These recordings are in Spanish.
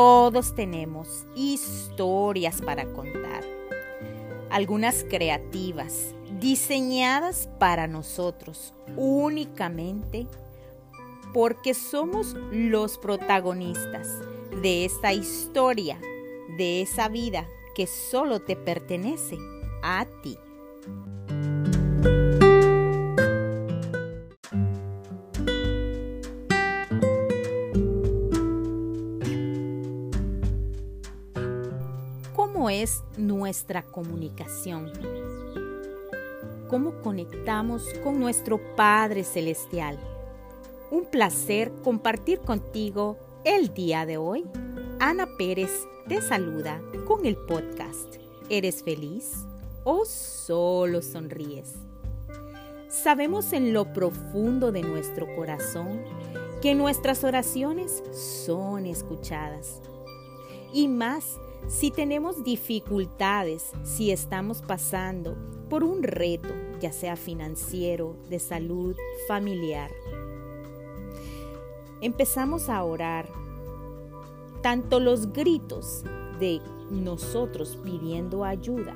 Todos tenemos historias para contar. Algunas creativas, diseñadas para nosotros únicamente porque somos los protagonistas de esta historia, de esa vida que solo te pertenece a ti. ¿Cómo es nuestra comunicación? ¿Cómo conectamos con nuestro Padre Celestial? Un placer compartir contigo el día de hoy. Ana Pérez te saluda con el podcast. ¿Eres feliz o solo sonríes? Sabemos en lo profundo de nuestro corazón que nuestras oraciones son escuchadas. Y más si tenemos dificultades, si estamos pasando por un reto, ya sea financiero, de salud, familiar empezamos a orar, tanto los gritos de nosotros pidiendo ayuda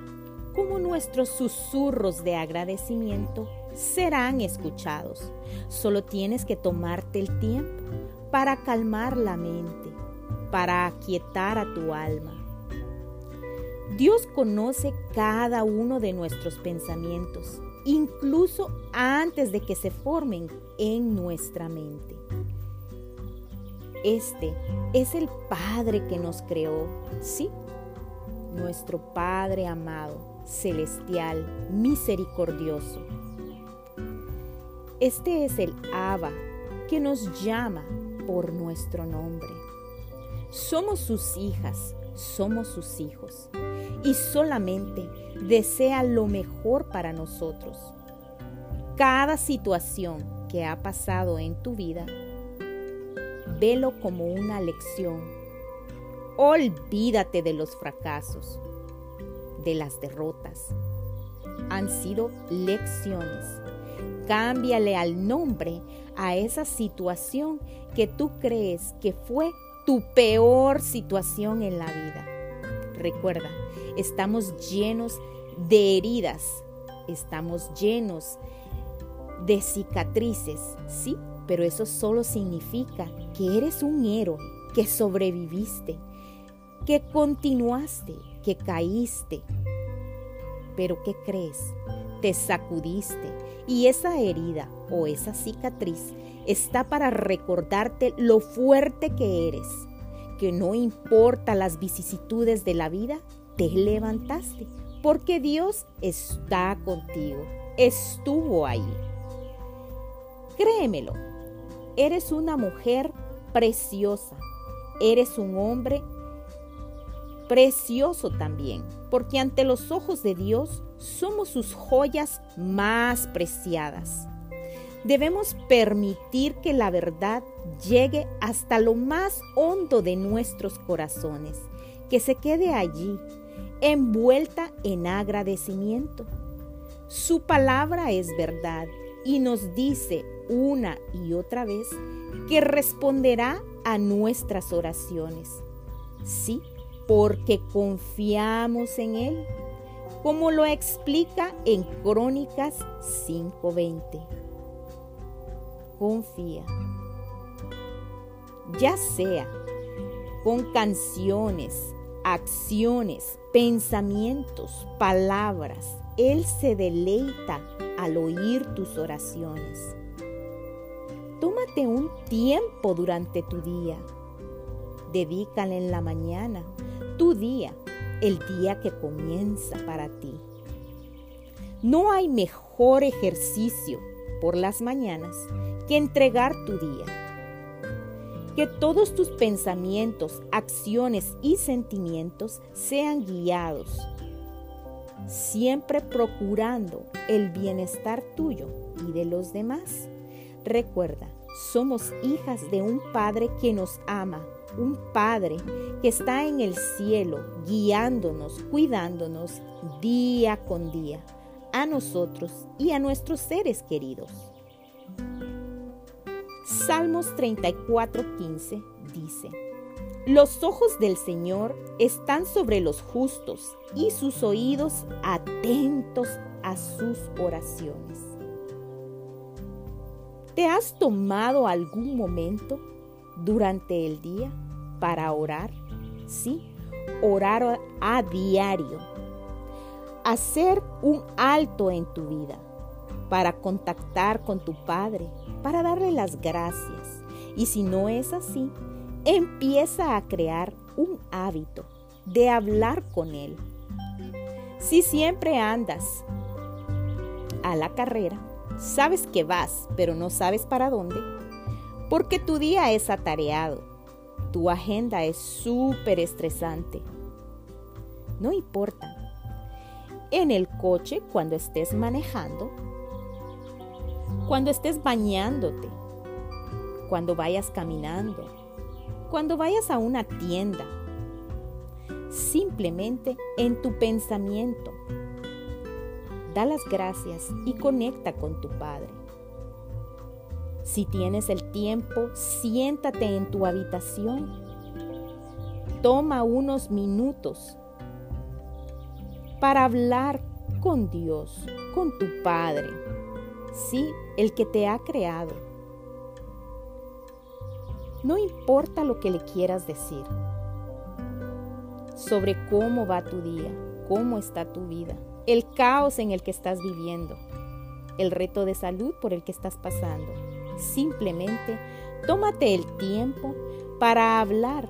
como nuestros susurros de agradecimiento serán escuchados. Solo tienes que tomarte el tiempo para calmar la mente, para aquietar a tu alma. Dios conoce cada uno de nuestros pensamientos, incluso antes de que se formen en nuestra mente. Este es el Padre que nos creó, ¿sí? Nuestro Padre amado, celestial, misericordioso. Este es el Abba que nos llama por nuestro nombre. Somos sus hijas, somos sus hijos y solamente desea lo mejor para nosotros. Cada situación que ha pasado en tu vida Velo como una lección. Olvídate de los fracasos, de las derrotas. Han sido lecciones. Cámbiale al nombre a esa situación que tú crees que fue tu peor situación en la vida. Recuerda, estamos llenos de heridas, estamos llenos de cicatrices, ¿sí? pero eso solo significa que eres un héroe, que sobreviviste, que continuaste, que caíste. Pero ¿qué crees? Te sacudiste y esa herida o esa cicatriz está para recordarte lo fuerte que eres, que no importa las vicisitudes de la vida, te levantaste, porque Dios está contigo, estuvo ahí. Créemelo, Eres una mujer preciosa. Eres un hombre precioso también, porque ante los ojos de Dios somos sus joyas más preciadas. Debemos permitir que la verdad llegue hasta lo más hondo de nuestros corazones, que se quede allí, envuelta en agradecimiento. Su palabra es verdad y nos dice una y otra vez que responderá a nuestras oraciones. Sí, porque confiamos en Él, como lo explica en Crónicas 5:20. Confía. Ya sea con canciones, acciones, pensamientos, palabras, Él se deleita al oír tus oraciones. Tómate un tiempo durante tu día. Dedícale en la mañana tu día, el día que comienza para ti. No hay mejor ejercicio por las mañanas que entregar tu día. Que todos tus pensamientos, acciones y sentimientos sean guiados siempre procurando el bienestar tuyo y de los demás. Recuerda, somos hijas de un Padre que nos ama, un Padre que está en el cielo guiándonos, cuidándonos día con día, a nosotros y a nuestros seres queridos. Salmos 34:15 dice, Los ojos del Señor están sobre los justos y sus oídos atentos a sus oraciones. ¿Te has tomado algún momento durante el día para orar? Sí, orar a diario. Hacer un alto en tu vida para contactar con tu Padre, para darle las gracias. Y si no es así, empieza a crear un hábito de hablar con Él. Si siempre andas a la carrera, sabes que vas, pero no sabes para dónde, porque tu día es atareado, tu agenda es súper estresante. No importa. En el coche, cuando estés manejando, cuando estés bañándote, cuando vayas caminando, cuando vayas a una tienda, simplemente en tu pensamiento. Da las gracias y conecta con tu Padre. Si tienes el tiempo, siéntate en tu habitación. Toma unos minutos para hablar con Dios, con tu Padre, sí, el que te ha creado no importa lo que le quieras decir sobre cómo va tu día, cómo está tu vida, el caos en el que estás viviendo, el reto de salud por el que estás pasando. Simplemente tómate el tiempo para hablar,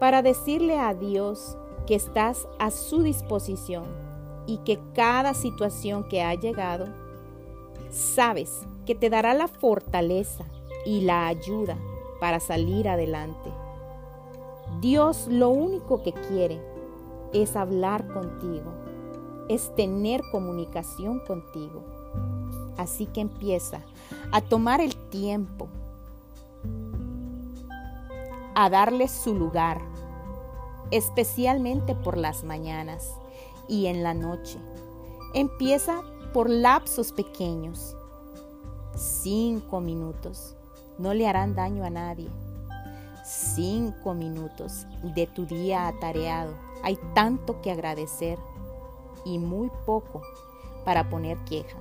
para decirle a Dios que estás a su disposición y que cada situación que ha llegado, sabes que te dará la fortaleza y la ayuda para salir adelante. Dios lo único que quiere es hablar contigo, es tener comunicación contigo. Así que empieza a tomar el tiempo, a darle su lugar, especialmente por las mañanas y en la noche. Empieza por lapsos pequeños, cinco minutos no le harán daño a nadie. Cinco minutos de tu día atareado. Hay tanto que agradecer y muy poco para poner queja.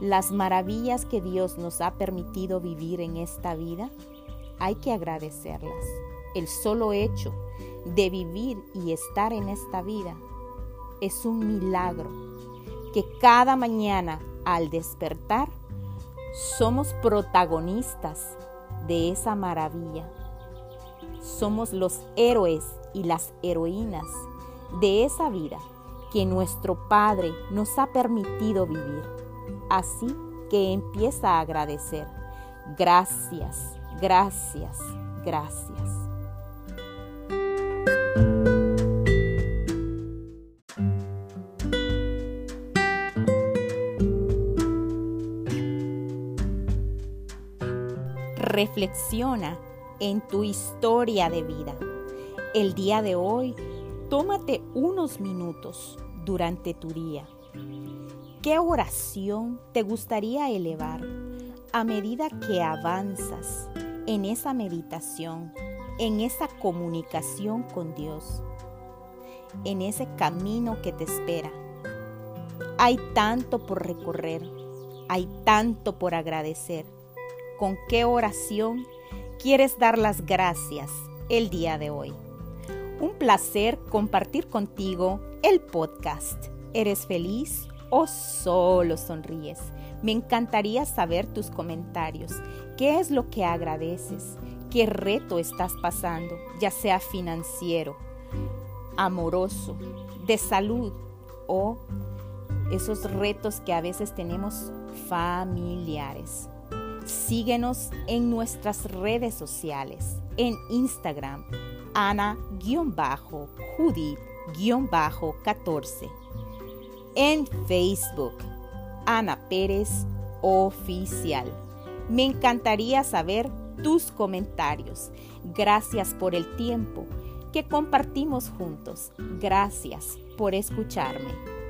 Las maravillas que Dios nos ha permitido vivir en esta vida, hay que agradecerlas. El solo hecho de vivir y estar en esta vida es un milagro que cada mañana al despertar somos protagonistas de esa maravilla. Somos los héroes y las heroínas de esa vida que nuestro Padre nos ha permitido vivir. Así que empieza a agradecer. Gracias, gracias, gracias. Reflexiona en tu historia de vida. El día de hoy, tómate unos minutos durante tu día. ¿Qué oración te gustaría elevar a medida que avanzas en esa meditación, en esa comunicación con Dios, en ese camino que te espera? Hay tanto por recorrer, hay tanto por agradecer con qué oración quieres dar las gracias el día de hoy. Un placer compartir contigo el podcast. ¿Eres feliz o solo sonríes? Me encantaría saber tus comentarios. ¿Qué es lo que agradeces? ¿Qué reto estás pasando? Ya sea financiero, amoroso, de salud o esos retos que a veces tenemos familiares. Síguenos en nuestras redes sociales, en Instagram, Ana-Judith-14, en Facebook, Ana Pérez Oficial. Me encantaría saber tus comentarios. Gracias por el tiempo que compartimos juntos. Gracias por escucharme.